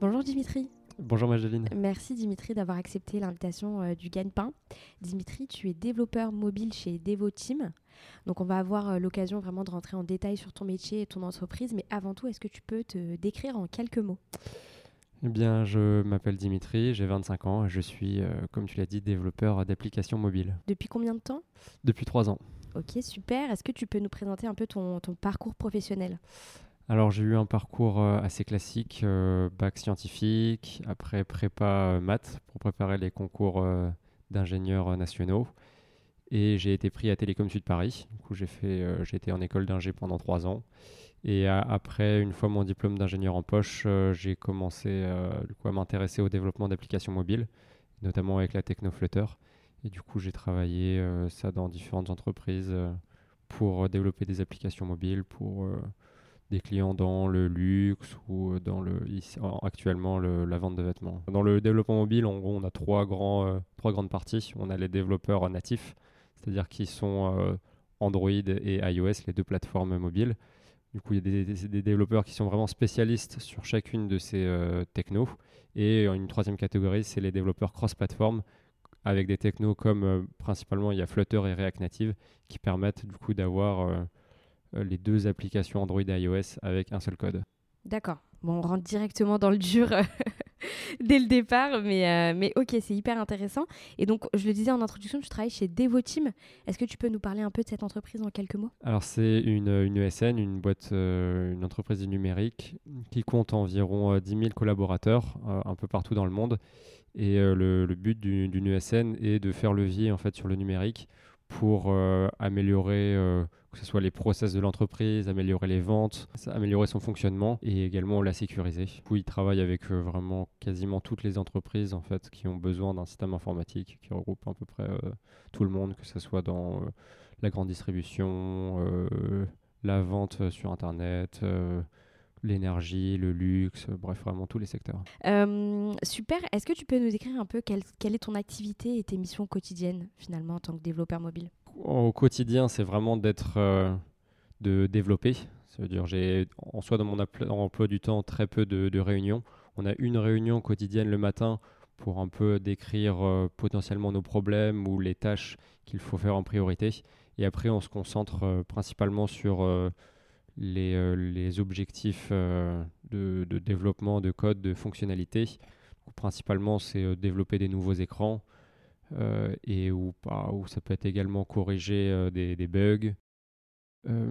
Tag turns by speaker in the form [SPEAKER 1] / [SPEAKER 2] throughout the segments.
[SPEAKER 1] Bonjour Dimitri.
[SPEAKER 2] Bonjour Magdalene.
[SPEAKER 1] Merci Dimitri d'avoir accepté l'invitation euh, du Gagne-Pain. Dimitri, tu es développeur mobile chez DevoTeam. Donc on va avoir euh, l'occasion vraiment de rentrer en détail sur ton métier et ton entreprise. Mais avant tout, est-ce que tu peux te décrire en quelques mots?
[SPEAKER 2] Eh bien, je m'appelle Dimitri, j'ai 25 ans et je suis, euh, comme tu l'as dit, développeur d'applications mobiles.
[SPEAKER 1] Depuis combien de temps?
[SPEAKER 2] Depuis 3 ans.
[SPEAKER 1] Ok, super. Est-ce que tu peux nous présenter un peu ton, ton parcours professionnel?
[SPEAKER 2] Alors j'ai eu un parcours euh, assez classique, euh, bac scientifique, après prépa euh, maths pour préparer les concours d'ingénieurs nationaux. Et j'ai été pris à Télécom Sud Paris. Du j'ai fait, j'ai été en école d'ingé pendant trois ans. Et après, une fois mon diplôme d'ingénieur en poche, j'ai commencé du coup, à m'intéresser au développement d'applications mobiles, notamment avec la techno Flutter. Et du coup j'ai travaillé ça dans différentes entreprises pour développer des applications mobiles, pour des clients dans le luxe ou dans le actuellement la vente de vêtements. Dans le développement mobile, on a trois grands euh, trois grandes parties. On a les développeurs natifs, c'est-à-dire qui sont euh, Android et iOS, les deux plateformes mobiles. Du coup, il y a des, développeurs qui sont vraiment spécialistes sur chacune de ces euh, technos. Et une troisième catégorie, c'est les développeurs cross-platform avec des technos comme principalement il y a Flutter et React Native qui permettent du coup d'avoir euh, les deux applications Android et iOS avec un seul code.
[SPEAKER 1] D'accord. Bon, on rentre directement dans le dur euh, dès le départ, mais, euh, mais ok, c'est hyper intéressant. Et donc, je le disais en introduction, tu travailles chez Devoteam. Est-ce que tu peux nous parler un peu de cette entreprise en quelques mots?
[SPEAKER 2] Alors, c'est une, une, ESN, une boîte, une entreprise du numérique qui compte environ 10 000 collaborateurs un peu partout dans le monde. Et le, le, but d'une ESN est de faire levier en fait sur le numérique pour améliorer que ce soit les process de l'entreprise, améliorer les ventes, améliorer son fonctionnement et également la sécuriser. Du il travaille avec euh, vraiment quasiment toutes les entreprises en fait qui ont besoin d'un système informatique qui regroupe à peu près euh, tout le monde, que ce soit dans euh, la grande distribution, la vente sur Internet l'énergie, le luxe, bref, vraiment tous les secteurs.
[SPEAKER 1] super. Est-ce que tu peux nous décrire un peu quelle, est ton activité et tes missions quotidiennes finalement en tant que développeur mobile?
[SPEAKER 2] Au quotidien, c'est vraiment d'être, euh, de développer. Ça veut dire, j'ai en soi dans mon emploi du temps très peu de, réunions. On a une réunion quotidienne le matin pour un peu décrire euh, potentiellement nos problèmes ou les tâches qu'il faut faire en priorité. Et après, on se concentre euh, principalement sur les, objectifs de, de, développement de code, de fonctionnalité. principalement, c'est développer des nouveaux écrans, euh, et où, où, ça peut être également corriger euh, des, bugs, euh,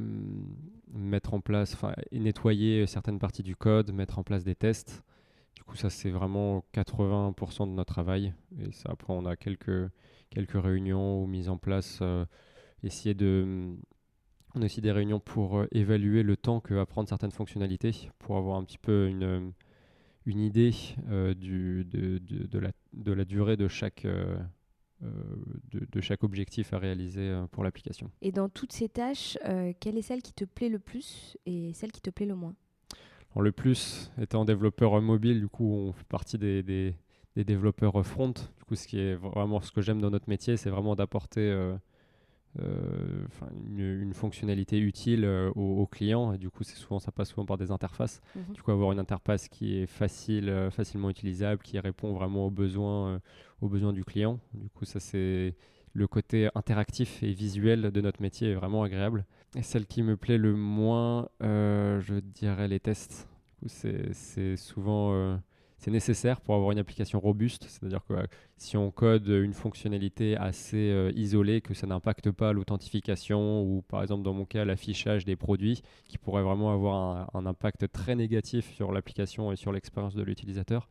[SPEAKER 2] mettre en place, nettoyer certaines parties du code, mettre en place des tests. Du coup, ça c'est vraiment 80% de notre travail. Et ça, après, on a quelques, quelques réunions ou mises en place, essayer de on a aussi des réunions pour évaluer le temps que va prendre certaines fonctionnalités, pour avoir un petit peu une, une idée du, de, de, la, de, la, durée de chaque, de, chaque objectif à réaliser euh, pour l'application.
[SPEAKER 1] Et dans toutes ces tâches, euh, quelle est celle qui te plaît le plus et celle qui te plaît le moins?
[SPEAKER 2] Le plus, étant développeur mobile, du coup, on fait partie des, des, développeurs front. Du coup, ce qui est vraiment ce que j'aime dans notre métier, c'est vraiment d'apporter euh, une, fonctionnalité utile euh, aux, clients. Et du coup, c'est souvent, ça passe souvent par des interfaces. Mhm. Du coup, avoir une interface qui est facile, euh, facilement utilisable, qui répond vraiment aux besoins, aux besoins du client. Du coup, ça c'est le côté interactif et visuel de notre métier est vraiment agréable. Et celle qui me plaît le moins, je dirais les tests. C'est souvent c'est nécessaire pour avoir une application robuste. C'est-à-dire que si on code une fonctionnalité assez euh, isolée, que ça n'impacte pas l'authentification ou par exemple dans mon cas l'affichage des produits, qui pourrait vraiment avoir un, impact très négatif sur l'application et sur l'expérience de l'utilisateur,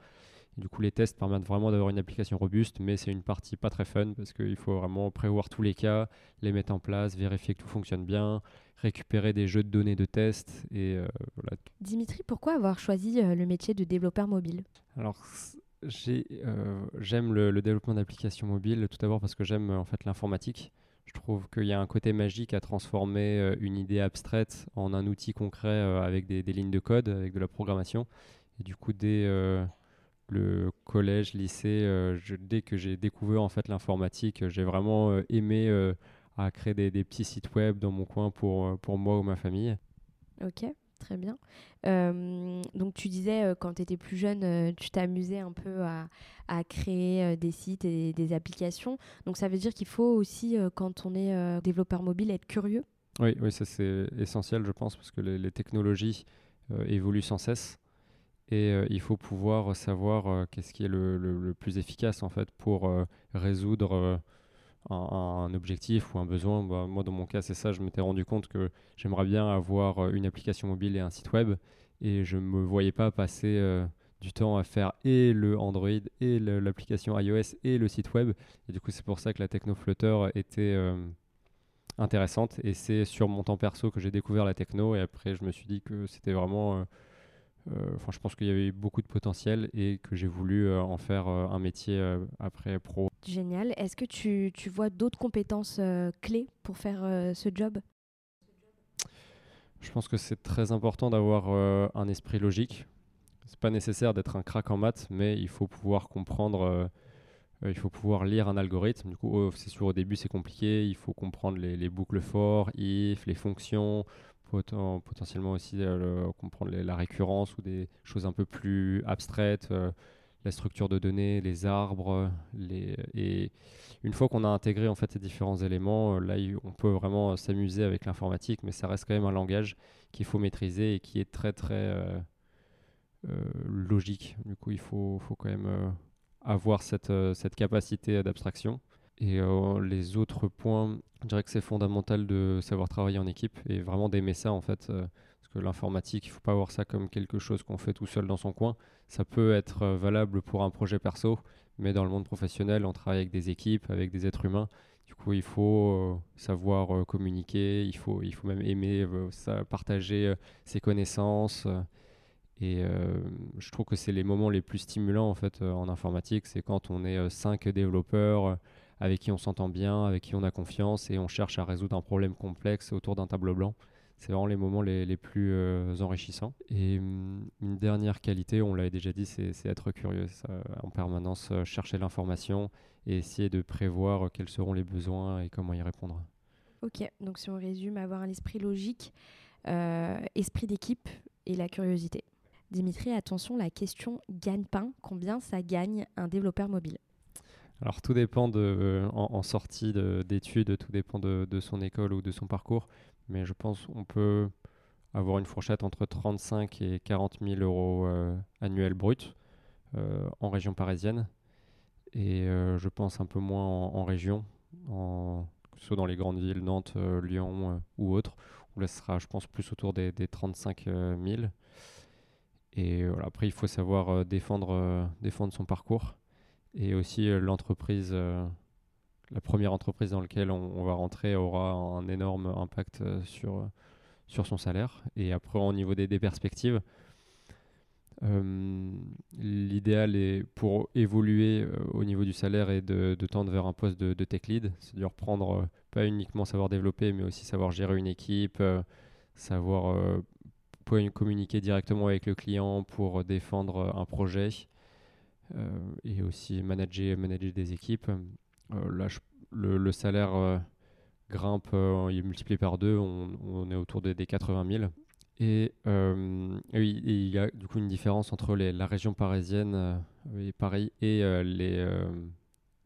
[SPEAKER 2] du coup, les tests permettent vraiment d'avoir une application robuste, mais c'est une partie pas très fun parce qu'il faut vraiment prévoir tous les cas, les mettre en place, vérifier que tout fonctionne bien, récupérer des jeux de données de tests. Et, euh, voilà.
[SPEAKER 1] Dimitri, pourquoi avoir choisi euh, le métier de développeur mobile?
[SPEAKER 2] Alors, euh, j'aime le, le, développement d'applications mobiles tout d'abord parce que j'aime en fait l'informatique. Je trouve qu'il y a un côté magique à transformer une idée abstraite en un outil concret avec des, des, lignes de code, avec de la programmation. Et du coup, dès le collège, lycée, euh, dès que j'ai découvert en fait l'informatique, j'ai vraiment euh, aimé euh, à créer des, petits sites web dans mon coin pour, pour moi ou ma famille.
[SPEAKER 1] Ok, très bien. donc tu disais quand tu étais plus jeune, tu t'amusais un peu à, à créer des sites et des applications. Donc ça veut dire qu'il faut aussi, quand on est développeur mobile, être curieux?
[SPEAKER 2] Oui, oui ça c'est essentiel je pense parce que les, les technologies évoluent sans cesse et euh, il faut pouvoir savoir euh, qu'est-ce qui est le, le, plus efficace en fait pour euh, résoudre un, objectif ou un besoin. Bah, moi, dans mon cas, c'est ça. Je m'étais rendu compte que j'aimerais bien avoir une application mobile et un site web, et je me voyais pas passer du temps à faire et le Android et l'application iOS et le site web. Et du coup, c'est pour ça que la techno Flutter était intéressante. Et c'est sur mon temps perso que j'ai découvert la techno. Et après, je me suis dit que c'était vraiment euh, enfin, je pense qu'il y avait beaucoup de potentiel et que j'ai voulu euh, en faire euh, un métier après pro.
[SPEAKER 1] Génial. Est-ce que tu, tu vois d'autres compétences clés pour faire ce job?
[SPEAKER 2] Je pense que c'est très important d'avoir un esprit logique. C'est pas nécessaire d'être un crack en maths, mais il faut pouvoir comprendre il faut pouvoir lire un algorithme. Du coup, oh, c'est sûr, au début, c'est compliqué. Il faut comprendre les, les, boucles for, if, les fonctions, potentiellement aussi euh, comprendre la récurrence ou des choses un peu plus abstraites, euh, la structure de données, les arbres. Les, et une fois qu'on a intégré en fait ces différents éléments, euh, là on peut vraiment s'amuser avec l'informatique, mais ça reste quand même un langage qu'il faut maîtriser et qui est très très logique. Du coup, il faut, faut quand même avoir cette, cette capacité d'abstraction. Et euh, les autres points, je dirais que c'est fondamental de savoir travailler en équipe et vraiment d'aimer ça en fait. Euh, parce que l'informatique, il ne faut pas voir ça comme quelque chose qu'on fait tout seul dans son coin. Ça peut être euh, valable pour un projet perso, mais dans le monde professionnel, on travaille avec des équipes, avec des êtres humains. Du coup, il faut savoir communiquer, il faut, il faut même aimer partager ses connaissances. Et je trouve que c'est les moments les plus stimulants en fait en informatique, c'est quand on est cinq développeurs avec qui on s'entend bien, avec qui on a confiance et on cherche à résoudre un problème complexe autour d'un tableau blanc. C'est vraiment les moments les, plus euh, enrichissants. Et hum, une dernière qualité, on l'avait déjà dit, c'est être curieux. en permanence, euh, chercher l'information et essayer de prévoir euh, quels seront les besoins et comment y répondre.
[SPEAKER 1] Ok, donc si on résume, avoir un esprit logique, esprit d'équipe et la curiosité. Dimitri, attention, la question gagne-pain. Combien ça gagne un développeur mobile?
[SPEAKER 2] Alors tout dépend de, euh, en, sortie d'études, tout dépend de, son école ou de son parcours, mais je pense qu'on peut avoir une fourchette entre 35 et 40 000 euros euh, annuels bruts euh, en région parisienne, et je pense un peu moins en, région, que ce soit dans les grandes villes, Nantes, Lyon ou autres, où là ce sera je pense plus autour des, des 35 000. Et voilà, après il faut savoir défendre son parcours et aussi euh, l'entreprise, euh, la première entreprise dans laquelle on, va rentrer aura un énorme impact euh, sur, sur son salaire. Et après, au niveau des, perspectives, l'idéal est pour évoluer au niveau du salaire et de, tendre vers un poste de, tech lead, c'est-à-dire prendre pas uniquement savoir développer, mais aussi savoir gérer une équipe, savoir communiquer directement avec le client pour défendre un projet et aussi manager, manager des équipes. Euh, là, le, salaire euh, grimpe, il est multiplié par deux, on, est autour des, des 80 000. Et, il y a du coup une différence entre les, la région parisienne et Paris et, les,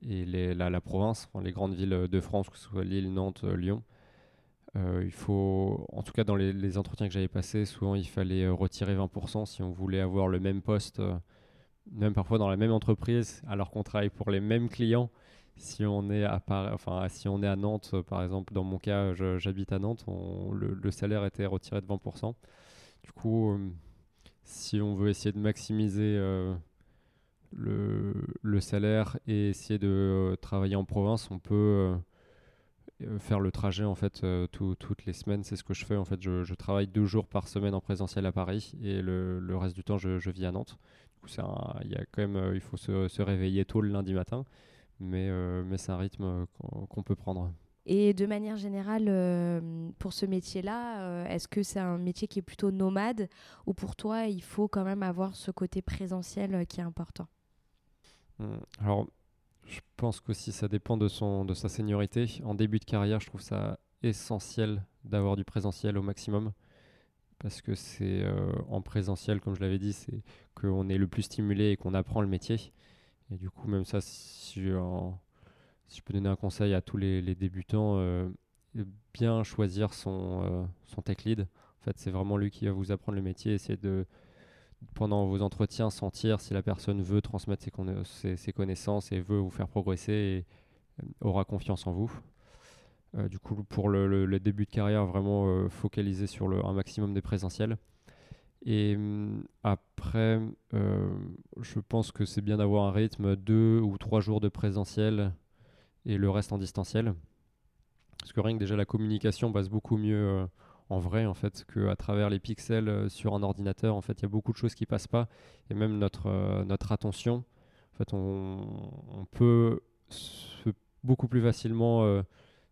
[SPEAKER 2] et les, la, la, province, les grandes villes de France, que ce soit Lille, Nantes, Lyon. il faut, en tout cas dans les, les entretiens que j'avais passés, souvent il fallait retirer 20% si on voulait avoir le même poste même parfois dans la même entreprise, alors qu'on travaille pour les mêmes clients. Si on est à, enfin, si on est à Nantes, par exemple, dans mon cas, j'habite à Nantes, le, salaire était retiré de 20%. Du coup, euh, si on veut essayer de maximiser euh, le, salaire et essayer de travailler en province, on peut faire le trajet en fait toutes les semaines. C'est ce que je fais en fait. Je, travaille deux jours par semaine en présentiel à Paris et le, reste du temps je, vis à Nantes. Coup, il y a quand même, il faut se, se, réveiller tôt le lundi matin, mais, mais c'est un rythme qu'on peut prendre.
[SPEAKER 1] Et de manière générale, euh, pour ce métier-là, euh, est-ce que c'est un métier qui est plutôt nomade ou pour toi, il faut quand même avoir ce côté présentiel euh, qui est important?
[SPEAKER 2] Mmh. Alors, je pense qu'aussi ça dépend de, son, de sa seniorité. En début de carrière, je trouve ça essentiel d'avoir du présentiel au maximum parce que c'est en présentiel, comme je l'avais dit, c'est qu'on est le plus stimulé et qu'on apprend le métier. Et du coup, même ça, si je peux donner un conseil à tous les, débutants, euh, bien choisir son, euh, son tech lead. En fait, c'est vraiment lui qui va vous apprendre le métier. Essayez de, pendant vos entretiens, sentir si la personne veut transmettre ses, ses, connaissances et veut vous faire progresser et euh, aura confiance en vous. Du coup, pour le, début de carrière, vraiment focaliser sur le, un maximum des présentiels. Et hum, après, je pense que c'est bien d'avoir un rythme deux ou trois jours de présentiel et le reste en distanciel. Parce que rien que déjà la communication passe beaucoup mieux euh, en vrai en fait qu'à travers les pixels euh, sur un ordinateur. En fait, il y a beaucoup de choses qui passent pas et même notre euh, notre attention. En fait, on, on peut beaucoup plus facilement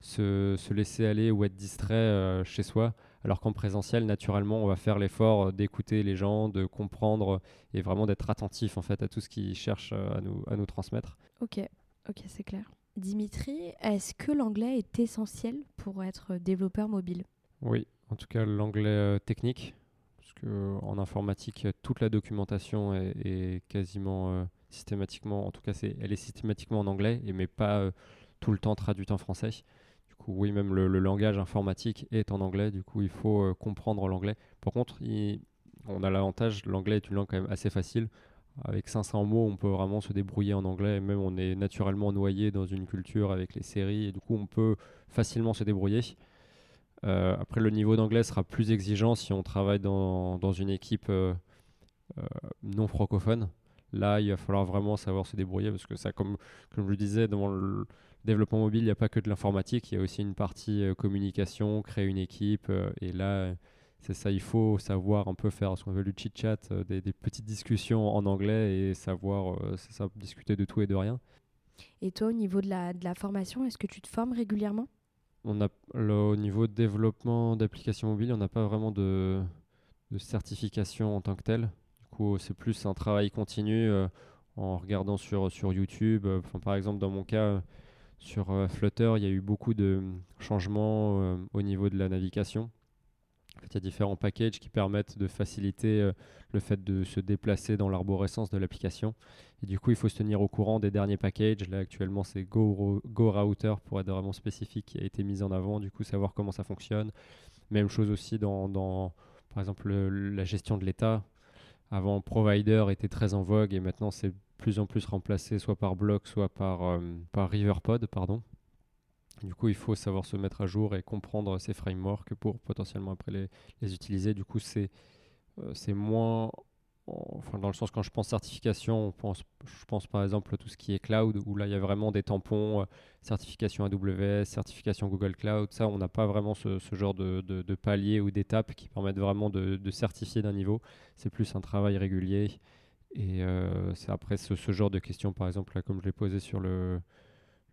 [SPEAKER 2] se, se, laisser aller ou être distrait chez soi. Alors qu'en présentiel, naturellement, on va faire l'effort d'écouter les gens, de comprendre et vraiment d'être attentif en fait à tout ce qu'ils cherchent à nous, à nous transmettre.
[SPEAKER 1] Ok, ok, c'est clair. Dimitri, est-ce que l'anglais est essentiel pour être développeur mobile?
[SPEAKER 2] Oui, en tout cas l'anglais euh, technique, parce qu'en informatique, toute la documentation est, quasiment euh, systématiquement, en tout cas elle est systématiquement en anglais, et mais pas euh, tout le temps traduite en français. Oui, même le, langage informatique est en anglais, du coup il faut comprendre l'anglais. Par contre, on a l'avantage, l'anglais est une langue quand même assez facile avec 500 mots, on peut vraiment se débrouiller en anglais. Même on est naturellement noyé dans une culture avec les séries et du coup on peut facilement se débrouiller. Euh, après, le niveau d'anglais sera plus exigeant si on travaille dans, dans une équipe euh, euh, non francophone. Là, il va falloir vraiment savoir se débrouiller parce que ça, comme, comme je le disais, dans le développement mobile, il n'y a pas que de l'informatique, il y a aussi une partie communication, créer une équipe. et là, c'est ça, il faut savoir un peu faire ce qu'on appelle du chit-chat, euh, des, petites discussions en anglais et savoir euh, ça, discuter de tout et de rien.
[SPEAKER 1] Et toi, au niveau de la, de la formation, est-ce que tu te formes régulièrement?
[SPEAKER 2] On a, Au niveau de développement d'applications mobiles, on n'a pas vraiment de, de, certification en tant que telle. Du coup, c'est plus un travail continu euh, en regardant sur, sur YouTube. Enfin, par exemple, dans mon cas, sur Flutter, il y a eu beaucoup de changements au niveau de la navigation il y a différents packages qui permettent de faciliter euh, le fait de se déplacer dans l'arborescence de l'application. Et du coup, il faut se tenir au courant des derniers packages. Là, actuellement, c'est Go, Go Router pour être vraiment spécifique qui a été mis en avant. Du coup, savoir comment ça fonctionne. Même chose aussi dans par exemple, la gestion de l'état. Avant, Provider était très en vogue et maintenant, c'est plus en plus remplacé soit par Block, soit par, euh, par Riverpod, pardon. Du coup, il faut savoir se mettre à jour et comprendre ces frameworks pour potentiellement après les, les utiliser. Du coup, c'est euh, moins. Enfin, dans le sens, quand je pense certification, on pense, je pense par exemple à tout ce qui est cloud, où là, il y a vraiment des tampons, euh, certification AWS, certification Google Cloud. Ça, on n'a pas vraiment ce, genre de, de, de ou d'étapes qui permettent vraiment de, de certifier d'un niveau. C'est plus un travail régulier. Et euh, c'est après ce, ce, genre de questions, par exemple, là, comme je l'ai posé sur le,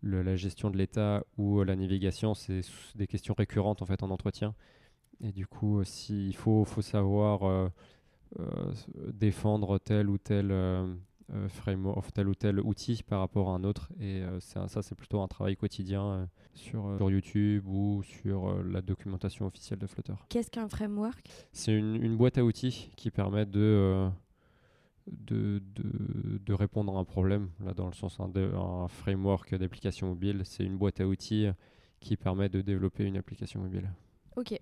[SPEAKER 2] la gestion de l'état ou euh, la navigation, c'est des questions récurrentes en fait en entretien. Et du coup, il faut, faut savoir euh, euh, défendre tel ou tel framework, tel ou tel outil par rapport à un autre. Et ça, c'est plutôt un travail quotidien sur, sur, YouTube ou sur la documentation officielle de Flutter.
[SPEAKER 1] Qu'est-ce qu'un framework?
[SPEAKER 2] C'est une, une, boîte à outils qui permet de de, de, répondre à un problème, là dans le sens un, un framework d'application mobile, c'est une boîte à outils qui permet de développer une application mobile.
[SPEAKER 1] Ok.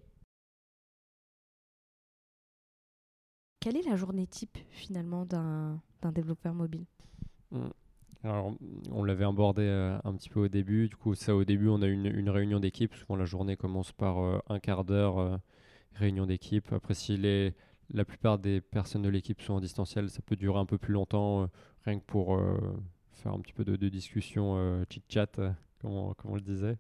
[SPEAKER 1] Quelle est la journée type finalement d'un développeur mobile?
[SPEAKER 2] Hmm. Alors, on l'avait abordé euh, un petit peu au début. Du coup, ça, au début, on a une, une réunion d'équipe. Souvent, la journée commence par euh, un quart d'heure euh, réunion d'équipe. Après, si les, la plupart des personnes de l'équipe sont en distanciel, ça peut durer un peu plus longtemps, rien que pour faire un petit peu de, discussion chit-chat, comme, comme, on le disait.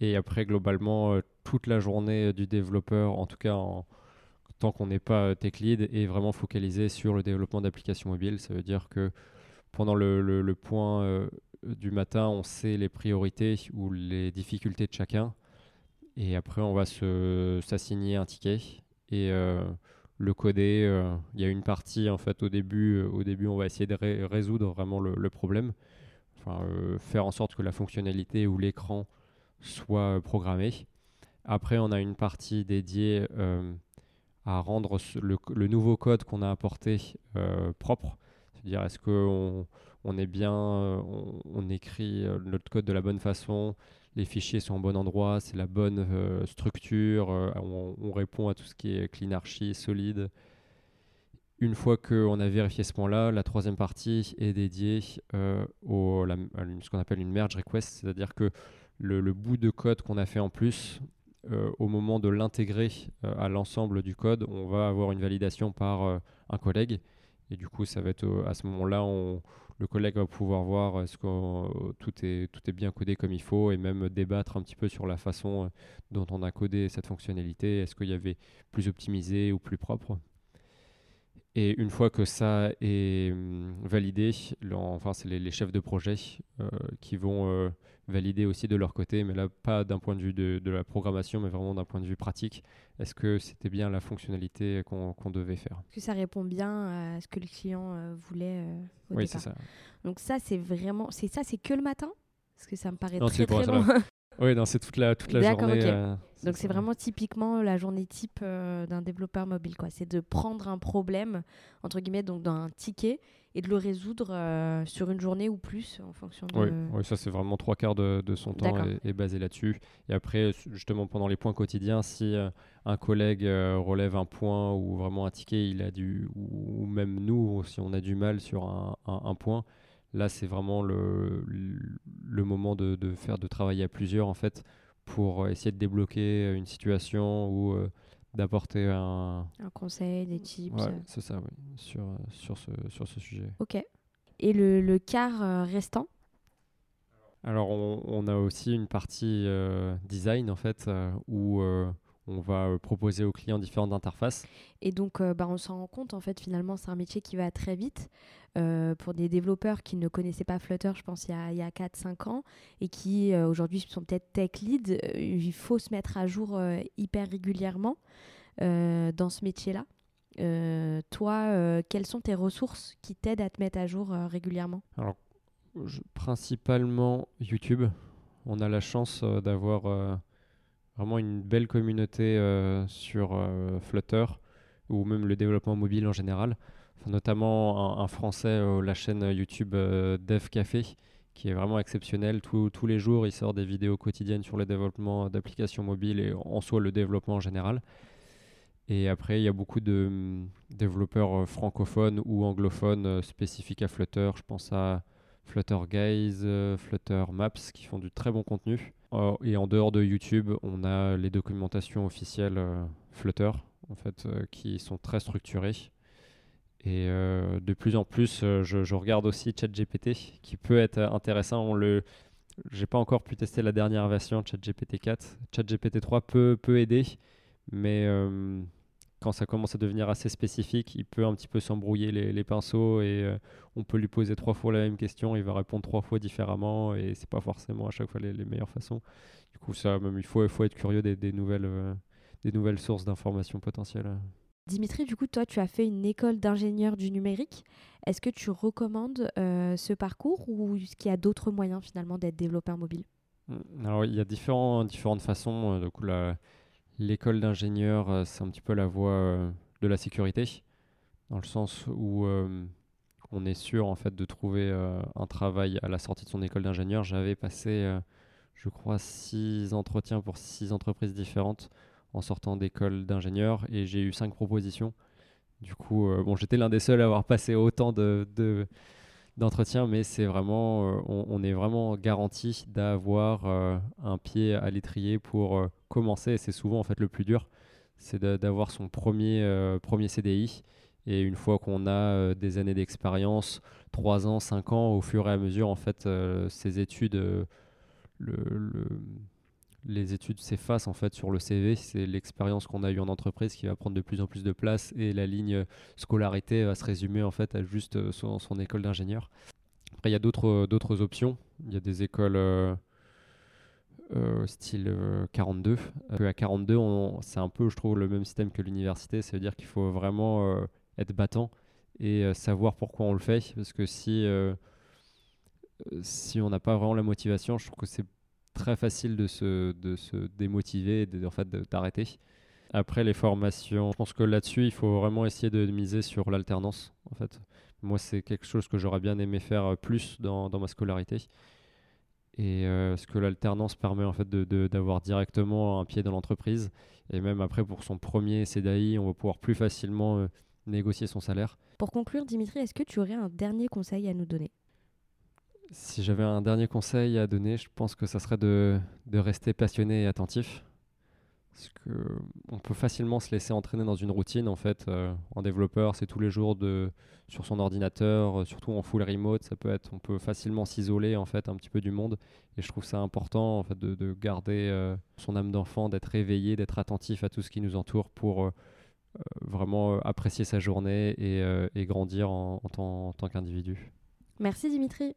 [SPEAKER 2] Et après, globalement, toute la journée du développeur, en tout cas tant qu'on n'est pas tech lead, est vraiment focalisé sur le développement d'applications mobiles. Ça veut dire que pendant le, point euh, du matin, on sait les priorités ou les difficultés de chacun. Et après, on va s'assigner un ticket et euh, le coder. Euh, il y a une partie, en fait, au début, au début on va essayer de résoudre vraiment le, problème. Enfin, faire en sorte que la fonctionnalité ou l'écran soit programmé. Après, on a une partie dédiée à rendre le, nouveau code qu'on a apporté propre dire est-ce qu'on on est bien, euh, on, écrit euh, notre code de la bonne façon, les fichiers sont au bon endroit, c'est la bonne euh, structure, on, répond à tout ce qui est clean solide. Une fois qu'on a vérifié ce point-là, la troisième partie est dédiée au, à ce qu'on appelle une merge request, c'est-à-dire que le, bout de code qu'on a fait en plus, au moment de l'intégrer à l'ensemble du code, on va avoir une validation par un collègue et du coup, ça va être à ce moment-là, le collègue va pouvoir voir est-ce que euh, tout, est, tout est bien codé comme il faut et même débattre un petit peu sur la façon euh, dont on a codé cette fonctionnalité. Est-ce qu'il y avait plus optimisé ou plus propre? Et une fois que ça est hum, validé, enfin, c'est les, chefs de projet euh, qui vont valider aussi de leur côté, mais là, pas d'un point de vue de, la programmation, mais vraiment d'un point de vue pratique. Est-ce que c'était bien la fonctionnalité qu'on devait faire?
[SPEAKER 1] Est-ce que ça répond bien à ce que le client euh, voulait euh, au
[SPEAKER 2] Oui, c'est ça.
[SPEAKER 1] Donc ça, c'est vraiment... C'est ça, c'est que le matin? Parce que ça me paraît très, très long.
[SPEAKER 2] Oui, c'est toute la, toute la journée.
[SPEAKER 1] Euh, Donc c'est vraiment typiquement la journée type d'un développeur mobile. quoi. C'est de prendre un problème, entre guillemets, donc d'un ticket, et de le résoudre euh, sur une journée ou plus en fonction de...
[SPEAKER 2] Oui, oui ça c'est vraiment trois quarts de, de son temps est, basé là-dessus. Et après, justement, pendant les points quotidiens, si euh, un collègue euh, relève un point ou vraiment un ticket, il a du, ou, même nous, si on a du mal sur un, un, point, là c'est vraiment le, le moment de, de, faire, de travailler à plusieurs en fait pour essayer de débloquer une situation ou d'apporter un...
[SPEAKER 1] un conseil, des tips.
[SPEAKER 2] Ouais, c'est ça, oui, sur, sur, ce, sur ce sujet.
[SPEAKER 1] Ok. Et le, le quart euh, restant?
[SPEAKER 2] Alors, on, on, a aussi une partie euh, design, en fait, euh, où on va proposer aux clients différentes interfaces.
[SPEAKER 1] Et donc, bah, on s'en rend compte, en fait, finalement, c'est un métier qui va très vite. Euh, pour des développeurs qui ne connaissaient pas Flutter, je pense, il y a, a 4-5 ans, et qui euh, aujourd'hui sont peut-être tech lead, euh, il faut se mettre à jour hyper régulièrement dans ce métier-là. toi, quelles sont tes ressources qui t'aident à te mettre à jour régulièrement?
[SPEAKER 2] Alors, principalement YouTube. On a la chance d'avoir vraiment une belle communauté sur Flutter ou même le développement mobile en général notamment un, français, euh, la chaîne YouTube euh, Dev Café, qui est vraiment exceptionnel. tous les jours, il sort des vidéos quotidiennes sur le développement d'applications mobiles et en soi le développement en général. Et après, il y a beaucoup de hum, développeurs euh, francophones ou anglophones spécifiques à Flutter. Je pense à Flutter Guys, Flutter Maps, qui font du très bon contenu. Et en dehors de YouTube, on a les documentations officielles Flutter, en fait, qui sont très structurées. Et euh, de plus en plus, euh, je, regarde aussi ChatGPT, qui peut être intéressant. On le, j'ai pas encore pu tester la dernière version ChatGPT 4. ChatGPT 3 peut, peut aider, mais euh, quand ça commence à devenir assez spécifique, il peut un petit peu s'embrouiller les, pinceaux et on peut lui poser trois fois la même question, il va répondre trois fois différemment et c'est pas forcément à chaque fois les, meilleures façons. Du coup, ça, même, il faut, il faut être curieux des, des nouvelles, des nouvelles sources d'informations potentielles.
[SPEAKER 1] Dimitri, du coup, toi, tu as fait une école d'ingénieur du numérique. Est-ce que tu recommandes euh, ce parcours ou est-ce qu'il y a d'autres moyens finalement d'être développeur mobile?
[SPEAKER 2] Mmh, Alors, il y a différents, différentes façons. Du coup, l'école d'ingénieur, euh, c'est un petit peu la voie euh, de la sécurité, dans le sens où on est sûr en fait de trouver un travail à la sortie de son école d'ingénieur. J'avais passé, je crois, six entretiens pour six entreprises différentes en sortant d'école d'ingénieur et j'ai eu cinq propositions. Du coup, euh, bon, j'étais l'un des seuls à avoir passé autant de, d'entretien, mais c'est vraiment, euh, on, est vraiment garanti d'avoir euh, un pied à l'étrier pour commencer. Et c'est souvent en fait le plus dur. c'est d'avoir son premier, euh, premier CDI. Et une fois qu'on a euh, des années d'expérience, 3 ans, 5 ans, au fur et à mesure, en fait, ces études, le, les études s'effacent en fait sur le CV. C'est l'expérience qu'on a eue en entreprise qui va prendre de plus en plus de place et la ligne scolarité va se résumer en fait à juste son, son école d'ingénieur. Après, il y a d'autres options. Il y a des écoles euh, style 42. Euh, à 42, c'est un peu, je trouve, le même système que l'université. Ça veut dire qu'il faut vraiment euh, être battant et savoir pourquoi on le fait. Parce que si, si on n'a pas vraiment la motivation, je trouve que c'est très facile de se, de se démotiver et en fait, d'arrêter. Après les formations, je pense que là-dessus, il faut vraiment essayer de miser sur l'alternance. En fait, moi, c'est quelque chose que j'aurais bien aimé faire plus dans, dans ma scolarité. Et euh, ce que l'alternance permet en fait d'avoir directement un pied dans l'entreprise. Et même après, pour son premier CDI, on va pouvoir plus facilement euh, négocier son salaire.
[SPEAKER 1] Pour conclure, Dimitri, est-ce que tu aurais un dernier conseil à nous donner?
[SPEAKER 2] Si j'avais un dernier conseil à donner, je pense que ça serait de, rester passionné et attentif. Parce qu'on peut facilement se laisser entraîner dans une routine. En fait, euh, en développeur, c'est tous les jours de, sur son ordinateur, euh, surtout en full remote. Ça peut être, on peut facilement s'isoler en fait un petit peu du monde. Et je trouve ça important en fait de, garder euh, son âme d'enfant, d'être éveillé, d'être attentif à tout ce qui nous entoure pour vraiment apprécier sa journée et, grandir en tant qu'individu.
[SPEAKER 1] Merci Dimitri.